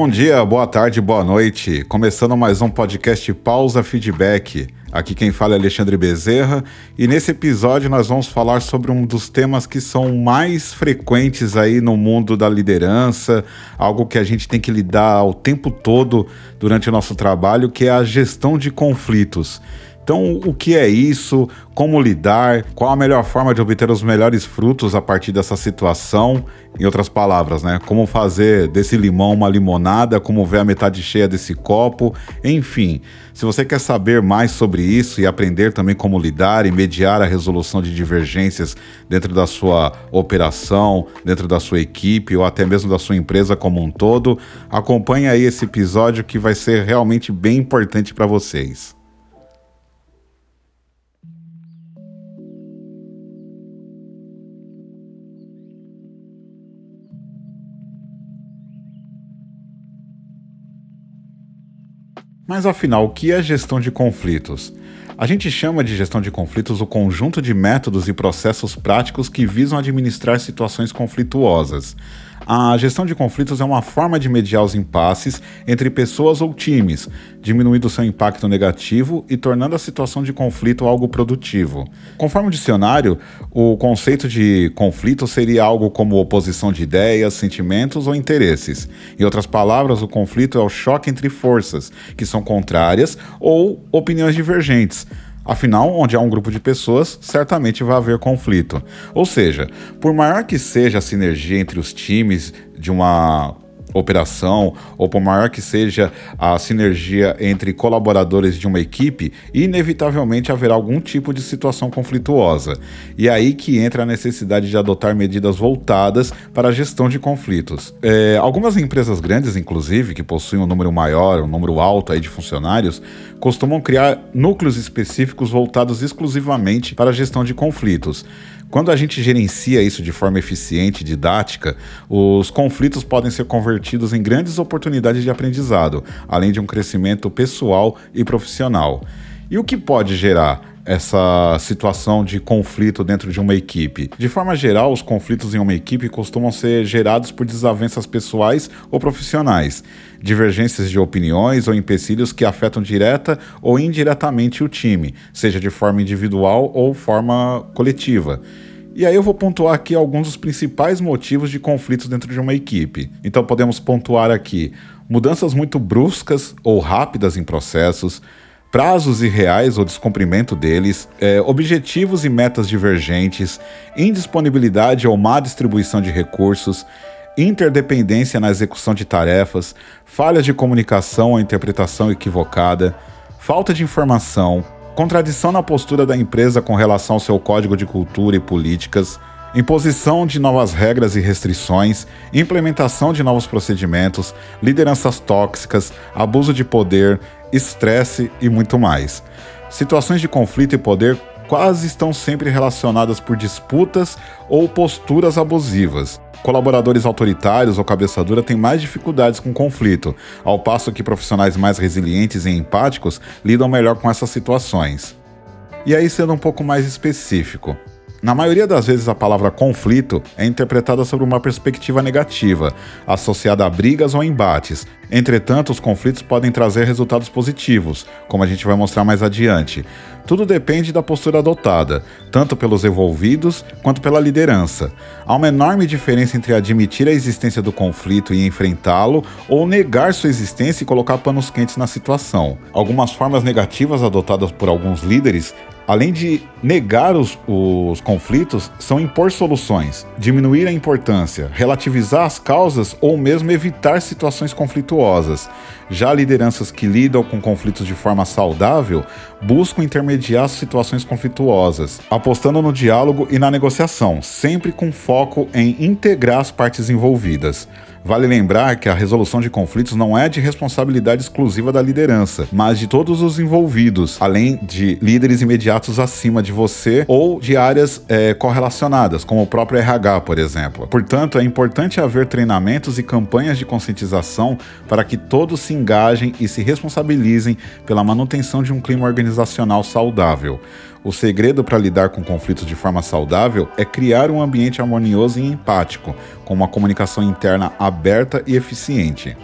Bom dia, boa tarde, boa noite. Começando mais um podcast Pausa Feedback. Aqui quem fala é Alexandre Bezerra e nesse episódio nós vamos falar sobre um dos temas que são mais frequentes aí no mundo da liderança, algo que a gente tem que lidar o tempo todo durante o nosso trabalho, que é a gestão de conflitos. Então, o que é isso? Como lidar? Qual a melhor forma de obter os melhores frutos a partir dessa situação? Em outras palavras, né? Como fazer desse limão uma limonada? Como ver a metade cheia desse copo? Enfim, se você quer saber mais sobre isso e aprender também como lidar e mediar a resolução de divergências dentro da sua operação, dentro da sua equipe ou até mesmo da sua empresa como um todo, acompanhe aí esse episódio que vai ser realmente bem importante para vocês. Mas afinal, o que é gestão de conflitos? A gente chama de gestão de conflitos o conjunto de métodos e processos práticos que visam administrar situações conflituosas. A gestão de conflitos é uma forma de mediar os impasses entre pessoas ou times, diminuindo seu impacto negativo e tornando a situação de conflito algo produtivo. Conforme o dicionário, o conceito de conflito seria algo como oposição de ideias, sentimentos ou interesses. Em outras palavras, o conflito é o choque entre forças que são contrárias ou opiniões divergentes. Afinal, onde há um grupo de pessoas, certamente vai haver conflito. Ou seja, por maior que seja a sinergia entre os times de uma operação, ou por maior que seja a sinergia entre colaboradores de uma equipe, inevitavelmente haverá algum tipo de situação conflituosa. E é aí que entra a necessidade de adotar medidas voltadas para a gestão de conflitos. É, algumas empresas grandes, inclusive, que possuem um número maior, um número alto aí de funcionários, costumam criar núcleos específicos voltados exclusivamente para a gestão de conflitos. Quando a gente gerencia isso de forma eficiente e didática, os conflitos podem ser convertidos em grandes oportunidades de aprendizado, além de um crescimento pessoal e profissional. E o que pode gerar essa situação de conflito dentro de uma equipe? De forma geral, os conflitos em uma equipe costumam ser gerados por desavenças pessoais ou profissionais, divergências de opiniões ou empecilhos que afetam direta ou indiretamente o time, seja de forma individual ou forma coletiva. E aí eu vou pontuar aqui alguns dos principais motivos de conflitos dentro de uma equipe. Então podemos pontuar aqui mudanças muito bruscas ou rápidas em processos, prazos irreais ou descumprimento deles, é, objetivos e metas divergentes, indisponibilidade ou má distribuição de recursos, interdependência na execução de tarefas, falhas de comunicação ou interpretação equivocada, falta de informação, contradição na postura da empresa com relação ao seu código de cultura e políticas, imposição de novas regras e restrições, implementação de novos procedimentos, lideranças tóxicas, abuso de poder, estresse e muito mais. Situações de conflito e poder quase estão sempre relacionadas por disputas ou posturas abusivas. Colaboradores autoritários ou cabeça dura têm mais dificuldades com conflito, ao passo que profissionais mais resilientes e empáticos lidam melhor com essas situações. E aí, sendo um pouco mais específico, na maioria das vezes, a palavra conflito é interpretada sobre uma perspectiva negativa, associada a brigas ou embates. Entretanto, os conflitos podem trazer resultados positivos, como a gente vai mostrar mais adiante. Tudo depende da postura adotada, tanto pelos envolvidos quanto pela liderança. Há uma enorme diferença entre admitir a existência do conflito e enfrentá-lo, ou negar sua existência e colocar panos quentes na situação. Algumas formas negativas adotadas por alguns líderes além de negar os, os, conflitos, são impor soluções, diminuir a importância, relativizar as causas ou mesmo evitar situações conflituosas. Já lideranças que lidam com conflitos de forma saudável buscam intermediar situações conflituosas, apostando no diálogo e na negociação, sempre com foco em integrar as partes envolvidas. Vale lembrar que a resolução de conflitos não é de responsabilidade exclusiva da liderança, mas de todos os envolvidos, além de líderes imediatos acima de você ou de áreas é, correlacionadas, como o próprio RH, por exemplo. Portanto, é importante haver treinamentos e campanhas de conscientização para que todos se engajem e se responsabilizem pela manutenção de um clima organizacional saudável. O segredo para lidar com conflitos de forma saudável é criar um ambiente harmonioso e empático, com uma comunicação interna aberta e eficiente.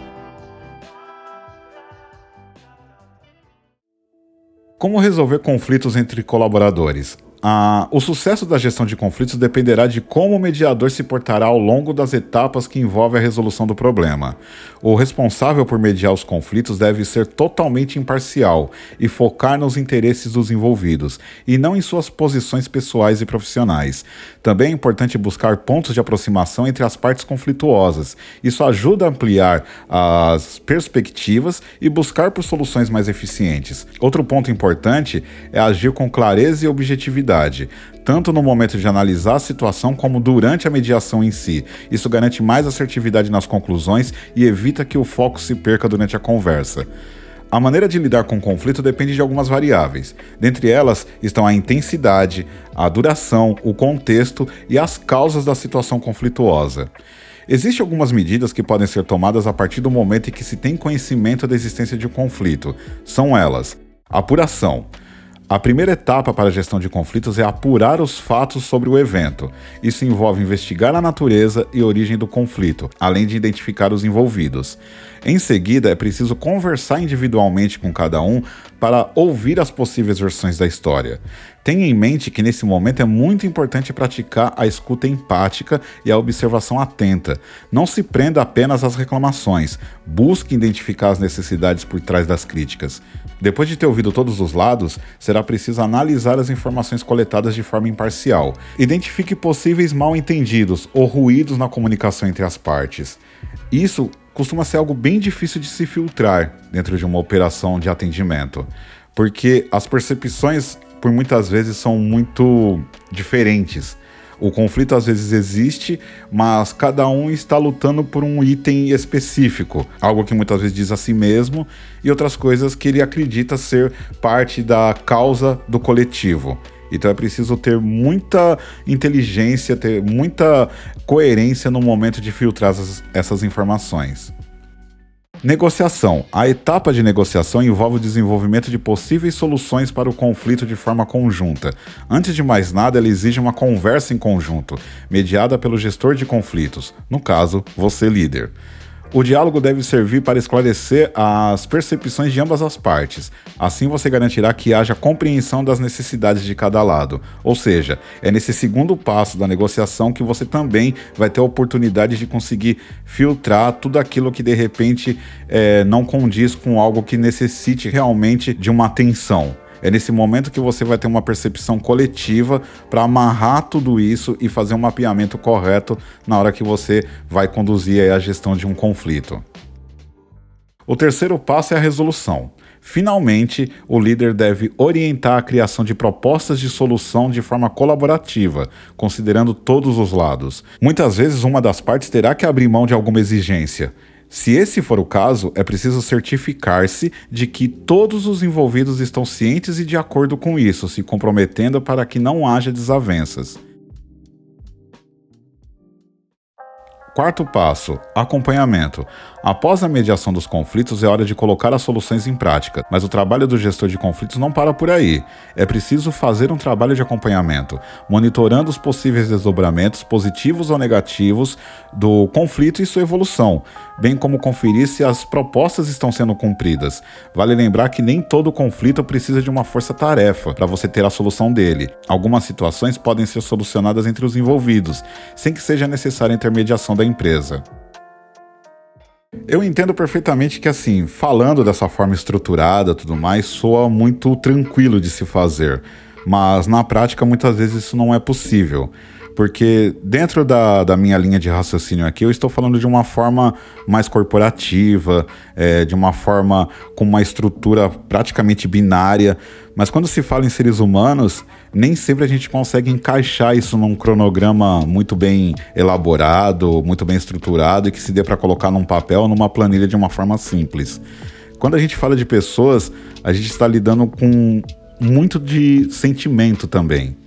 Como resolver conflitos entre colaboradores? Ah, o sucesso da gestão de conflitos dependerá de como o mediador se portará ao longo das etapas que envolvem a resolução do problema. O responsável por mediar os conflitos deve ser totalmente imparcial e focar nos interesses dos envolvidos, e não em suas posições pessoais e profissionais. Também é importante buscar pontos de aproximação entre as partes conflituosas. Isso ajuda a ampliar as perspectivas e buscar por soluções mais eficientes. Outro ponto importante é agir com clareza e objetividade tanto no momento de analisar a situação como durante a mediação em si. Isso garante mais assertividade nas conclusões e evita que o foco se perca durante a conversa. A maneira de lidar com o conflito depende de algumas variáveis. Dentre elas estão a intensidade, a duração, o contexto e as causas da situação conflituosa. Existem algumas medidas que podem ser tomadas a partir do momento em que se tem conhecimento da existência de um conflito. São elas: apuração. A primeira etapa para a gestão de conflitos é apurar os fatos sobre o evento. Isso envolve investigar a natureza e origem do conflito, além de identificar os envolvidos. Em seguida, é preciso conversar individualmente com cada um para ouvir as possíveis versões da história. Tenha em mente que nesse momento é muito importante praticar a escuta empática e a observação atenta. Não se prenda apenas às reclamações, busque identificar as necessidades por trás das críticas. Depois de ter ouvido todos os lados, será preciso analisar as informações coletadas de forma imparcial. Identifique possíveis mal-entendidos ou ruídos na comunicação entre as partes. Isso costuma ser algo bem difícil de se filtrar dentro de uma operação de atendimento, porque as percepções, por muitas vezes, são muito diferentes. O conflito às vezes existe, mas cada um está lutando por um item específico, algo que muitas vezes diz a si mesmo, e outras coisas que ele acredita ser parte da causa do coletivo. Então é preciso ter muita inteligência, ter muita coerência no momento de filtrar essas, essas informações. Negociação. A etapa de negociação envolve o desenvolvimento de possíveis soluções para o conflito de forma conjunta. Antes de mais nada, ela exige uma conversa em conjunto, mediada pelo gestor de conflitos, no caso, você líder. O diálogo deve servir para esclarecer as percepções de ambas as partes. Assim você garantirá que haja compreensão das necessidades de cada lado. Ou seja, é nesse segundo passo da negociação que você também vai ter a oportunidade de conseguir filtrar tudo aquilo que de repente é, não condiz com algo que necessite realmente de uma atenção. É nesse momento que você vai ter uma percepção coletiva para amarrar tudo isso e fazer um mapeamento correto na hora que você vai conduzir a gestão de um conflito. O terceiro passo é a resolução. Finalmente, o líder deve orientar a criação de propostas de solução de forma colaborativa, considerando todos os lados. Muitas vezes, uma das partes terá que abrir mão de alguma exigência. Se esse for o caso, é preciso certificar-se de que todos os envolvidos estão cientes e de acordo com isso, se comprometendo para que não haja desavenças. Quarto passo: acompanhamento. Após a mediação dos conflitos, é hora de colocar as soluções em prática, mas o trabalho do gestor de conflitos não para por aí. É preciso fazer um trabalho de acompanhamento, monitorando os possíveis desdobramentos, positivos ou negativos, do conflito e sua evolução, bem como conferir se as propostas estão sendo cumpridas. Vale lembrar que nem todo conflito precisa de uma força-tarefa para você ter a solução dele. Algumas situações podem ser solucionadas entre os envolvidos, sem que seja necessária a intermediação da empresa. Eu entendo perfeitamente que, assim, falando dessa forma estruturada tudo mais, soa muito tranquilo de se fazer. Mas na prática, muitas vezes isso não é possível. Porque dentro da, da minha linha de raciocínio aqui, eu estou falando de uma forma mais corporativa, é, de uma forma com uma estrutura praticamente binária. Mas quando se fala em seres humanos, nem sempre a gente consegue encaixar isso num cronograma muito bem elaborado, muito bem estruturado e que se dê para colocar num papel, numa planilha de uma forma simples. Quando a gente fala de pessoas, a gente está lidando com muito de sentimento também.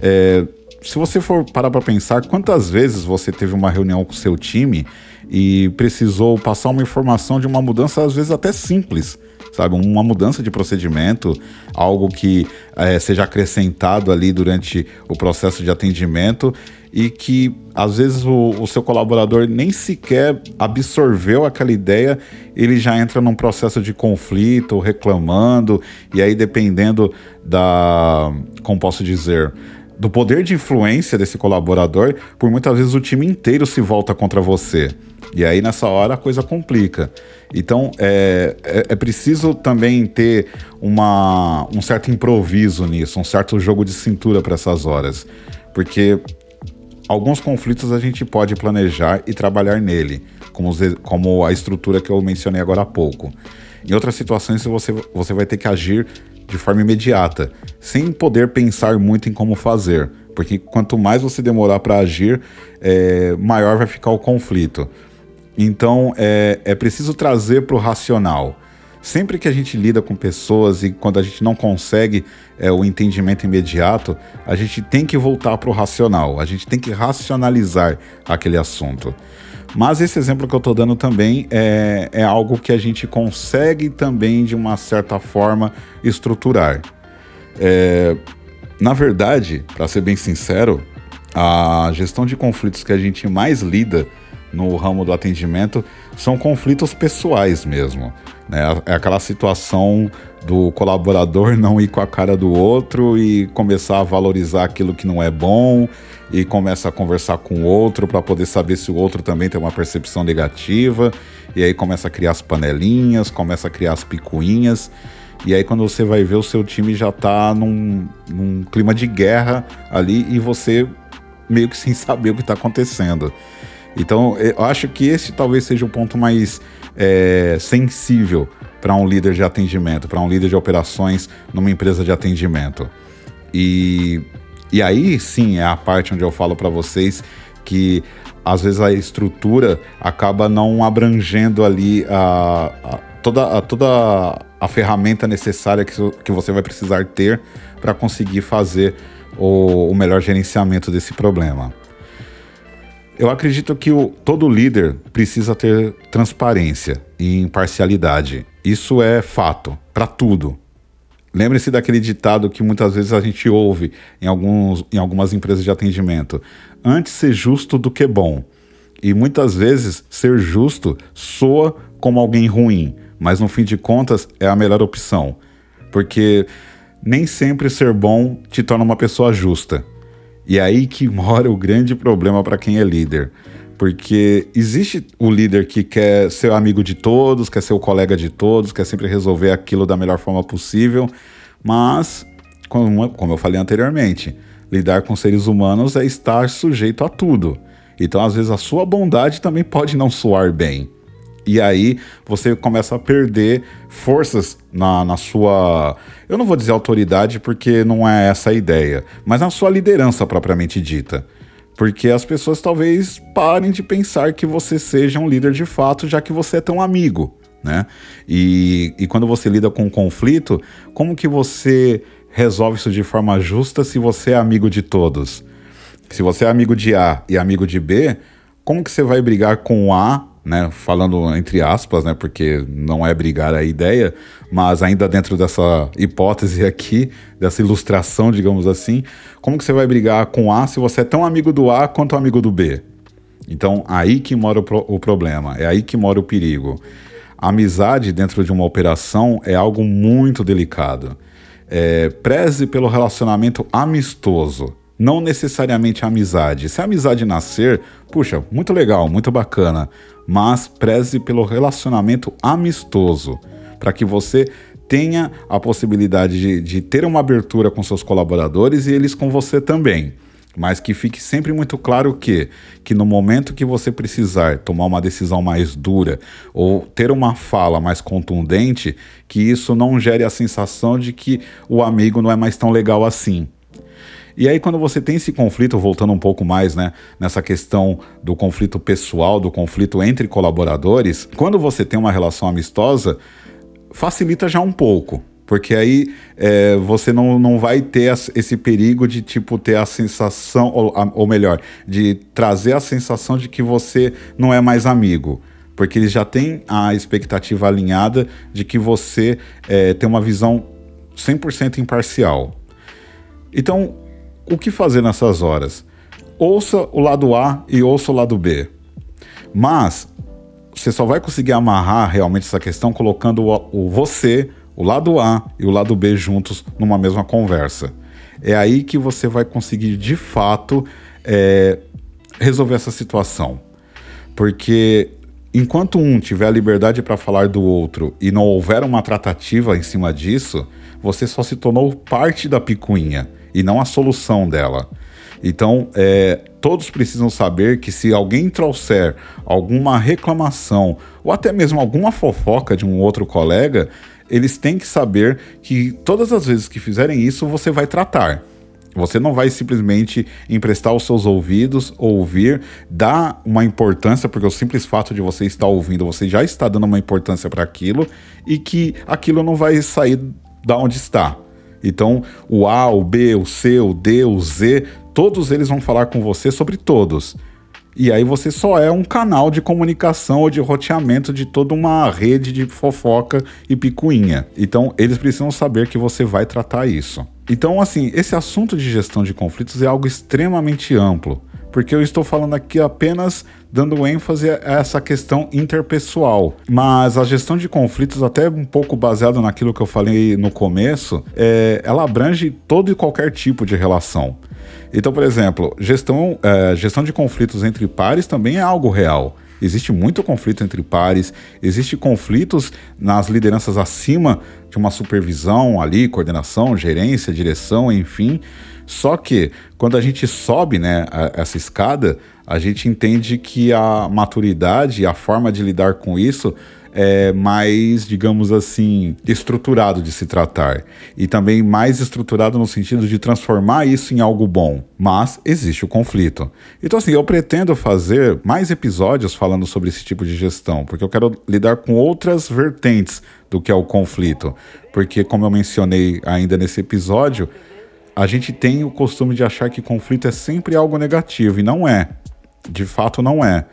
É, se você for parar para pensar, quantas vezes você teve uma reunião com seu time e precisou passar uma informação de uma mudança, às vezes até simples, sabe? Uma mudança de procedimento, algo que é, seja acrescentado ali durante o processo de atendimento e que às vezes o, o, seu colaborador nem sequer absorveu aquela ideia, ele já entra num processo de conflito, reclamando, e aí dependendo da, como posso dizer, do poder de influência desse colaborador, por muitas vezes o time inteiro se volta contra você. E aí nessa hora a coisa complica. Então é, é, é, preciso também ter uma, um certo improviso nisso, um certo jogo de cintura para essas horas. Porque alguns conflitos a gente pode planejar e trabalhar nele, como, como a estrutura que eu mencionei agora há pouco. Em outras situações você, você vai ter que agir de forma imediata, sem poder pensar muito em como fazer, porque quanto mais você demorar para agir, é, maior vai ficar o conflito. Então é, é preciso trazer para o racional. Sempre que a gente lida com pessoas e quando a gente não consegue é, o entendimento imediato, a gente tem que voltar para o racional, a gente tem que racionalizar aquele assunto. Mas esse exemplo que eu estou dando também é, é algo que a gente consegue também, de uma certa forma, estruturar. É, na verdade, para ser bem sincero, a gestão de conflitos que a gente mais lida no ramo do atendimento são conflitos pessoais mesmo. Né? É aquela situação do colaborador não ir com a cara do outro e começar a valorizar aquilo que não é bom e começa a conversar com o outro para poder saber se o outro também tem uma percepção negativa. E aí começa a criar as panelinhas, começa a criar as picuinhas. E aí quando você vai ver o seu time já está num, num clima de guerra ali e você meio que sem saber o que está acontecendo. Então eu acho que esse talvez seja o ponto mais é, sensível para um líder de atendimento, para um líder de operações numa empresa de atendimento. E e aí sim é a parte onde eu falo para vocês que às vezes a estrutura acaba não abrangendo ali a, a toda, a, toda a ferramenta necessária que, que você vai precisar ter para conseguir fazer o, o, melhor gerenciamento desse problema. Eu acredito que o, todo líder precisa ter transparência e imparcialidade. Isso é fato para tudo. Lembre-se daquele ditado que muitas vezes a gente ouve em, alguns, em algumas empresas de atendimento: antes ser justo do que bom. E muitas vezes ser justo soa como alguém ruim, mas no fim de contas é a melhor opção. Porque nem sempre ser bom te torna uma pessoa justa. E é aí que mora o grande problema para quem é líder. Porque existe o líder que quer ser amigo de todos, quer ser o colega de todos, quer sempre resolver aquilo da melhor forma possível, mas, como, como eu falei anteriormente, lidar com seres humanos é estar sujeito a tudo. Então, às vezes, a sua bondade também pode não soar bem. E aí você começa a perder forças na, na sua. Eu não vou dizer autoridade porque não é essa a ideia, mas na sua liderança propriamente dita. Porque as pessoas talvez parem de pensar que você seja um líder de fato, já que você é tão amigo, né? E, e quando você lida com um conflito, como que você resolve isso de forma justa se você é amigo de todos? Se você é amigo de A e amigo de B, como que você vai brigar com A né, falando entre aspas, né, porque não é brigar a ideia, mas ainda dentro dessa hipótese aqui, dessa ilustração, digamos assim, como que você vai brigar com A se você é tão amigo do A quanto amigo do B? Então, aí que mora o, pro o problema, é aí que mora o perigo. A amizade dentro de uma operação é algo muito delicado. É, preze pelo relacionamento amistoso não necessariamente a amizade. Se a amizade nascer, puxa, muito legal, muito bacana, mas preze pelo relacionamento amistoso, para que você tenha a possibilidade de, de ter uma abertura com seus colaboradores e eles com você também mas que fique sempre muito claro que, que no momento que você precisar tomar uma decisão mais dura ou ter uma fala mais contundente, que isso não gere a sensação de que o amigo não é mais tão legal assim. E aí, quando você tem esse conflito, voltando um pouco mais né, nessa questão do conflito pessoal, do conflito entre colaboradores, quando você tem uma relação amistosa, facilita já um pouco. Porque aí é, você não, não vai ter esse perigo de tipo ter a sensação, ou, ou melhor, de trazer a sensação de que você não é mais amigo. porque eles já têm a expectativa alinhada de que você é, tem uma visão 100% imparcial. Então, o que fazer nessas horas? Ouça o lado A e ouça o lado B. Mas você só vai conseguir amarrar realmente essa questão colocando o, o você, o lado A e o lado B juntos numa mesma conversa. É aí que você vai conseguir de fato é, resolver essa situação. Porque enquanto um tiver a liberdade para falar do outro e não houver uma tratativa em cima disso, você só se tornou parte da picuinha e não a solução dela. Então, é, todos precisam saber que se alguém trouxer alguma reclamação ou até mesmo alguma fofoca de um outro colega, eles têm que saber que todas as vezes que fizerem isso, você vai tratar. Você não vai simplesmente emprestar os seus ouvidos, ouvir, dar uma importância, porque o simples fato de você estar ouvindo, você já está dando uma importância para aquilo e que aquilo não vai sair da onde está. Então, o A, o B, o C, o D, o Z, todos eles vão falar com você sobre todos. E aí você só é um canal de comunicação ou de roteamento de toda uma rede de fofoca e picuinha. Então, eles precisam saber que você vai tratar isso. Então, assim, esse assunto de gestão de conflitos é algo extremamente amplo, porque eu estou falando aqui apenas dando ênfase a essa questão interpessoal. Mas a gestão de conflitos, até um pouco baseado naquilo que eu falei no começo, é, ela abrange todo e qualquer tipo de relação. Então, por exemplo, gestão, é, gestão de conflitos entre pares também é algo real. Existe muito conflito entre pares, existe conflitos nas lideranças acima de uma supervisão ali, coordenação, gerência, direção, enfim. Só que quando a gente sobe né, essa escada, a gente entende que a maturidade e a forma de lidar com isso é, mais, digamos assim, estruturado de se tratar. E também mais estruturado no sentido de transformar isso em algo bom. Mas existe o conflito. Então, assim, eu pretendo fazer mais episódios falando sobre esse tipo de gestão, porque eu quero lidar com outras vertentes do que é o conflito. Porque, como eu mencionei ainda nesse episódio, a gente tem o costume de achar que conflito é sempre algo negativo, e não é. De fato, não é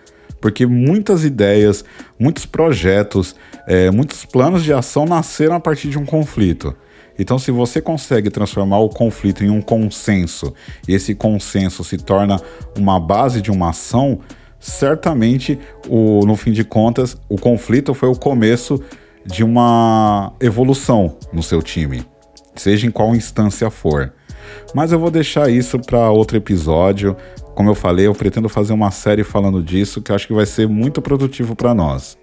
porque muitas ideias, muitos projetos, é, muitos planos de ação nasceram a partir de um conflito. Então, se você consegue transformar o conflito em um consenso e esse consenso se torna uma base de uma ação, certamente, o, no fim de contas, o conflito foi o começo de uma evolução no seu time, seja em qual instância for. Mas eu vou deixar isso para outro episódio. Como eu falei, eu pretendo fazer uma série falando disso que eu acho que vai ser muito produtivo para nós.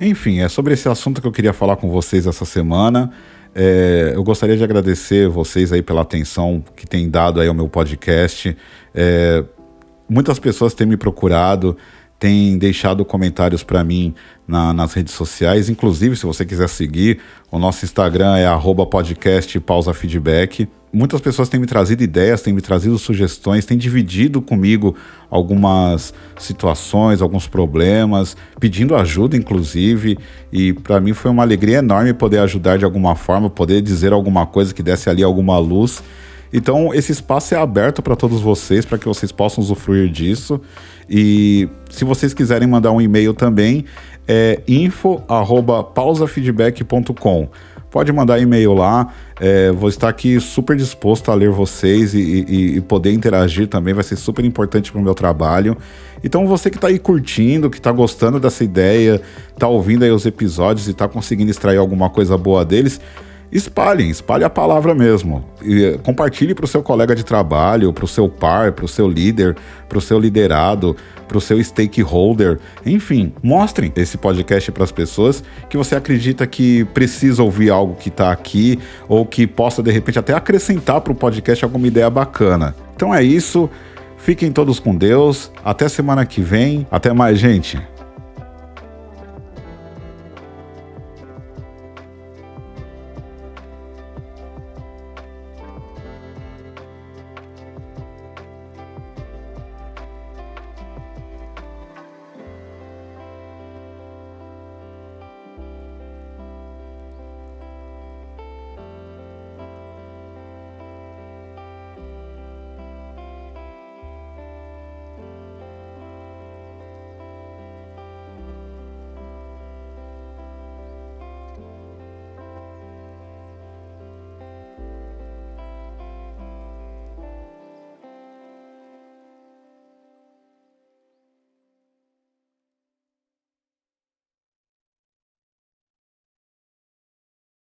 Enfim, é sobre esse assunto que eu queria falar com vocês essa semana. É, eu gostaria de agradecer vocês aí pela atenção que têm dado aí ao meu podcast. É, muitas pessoas têm me procurado, têm deixado comentários para mim na, nas redes sociais. Inclusive, se você quiser seguir, o nosso Instagram é podcast pausa feedback. Muitas pessoas têm me trazido ideias, têm me trazido sugestões, têm dividido comigo algumas situações, alguns problemas, pedindo ajuda, inclusive. E para mim foi uma alegria enorme poder ajudar de alguma forma, poder dizer alguma coisa que desse ali alguma luz. Então, esse espaço é aberto para todos vocês, para que vocês possam usufruir disso. E se vocês quiserem mandar um e-mail também, é info@pausafeedback.com. Pode mandar e-mail lá. É, vou estar aqui super disposto a ler vocês e, e, e poder interagir também. Vai ser super importante para o meu trabalho. Então, você que está aí curtindo, que está gostando dessa ideia, está ouvindo aí os episódios e está conseguindo extrair alguma coisa boa deles, espalhem, espalhe a palavra mesmo. E eh, compartilhe para o seu colega de trabalho, para o seu par, para o seu líder, para o seu liderado, para o seu stakeholder. Enfim, mostrem esse podcast para as pessoas que você acredita que precisa ouvir algo que está aqui ou que possa de repente até acrescentar para o podcast alguma ideia bacana. Então é isso. Fiquem todos com Deus. Até semana que vem. Até mais, gente.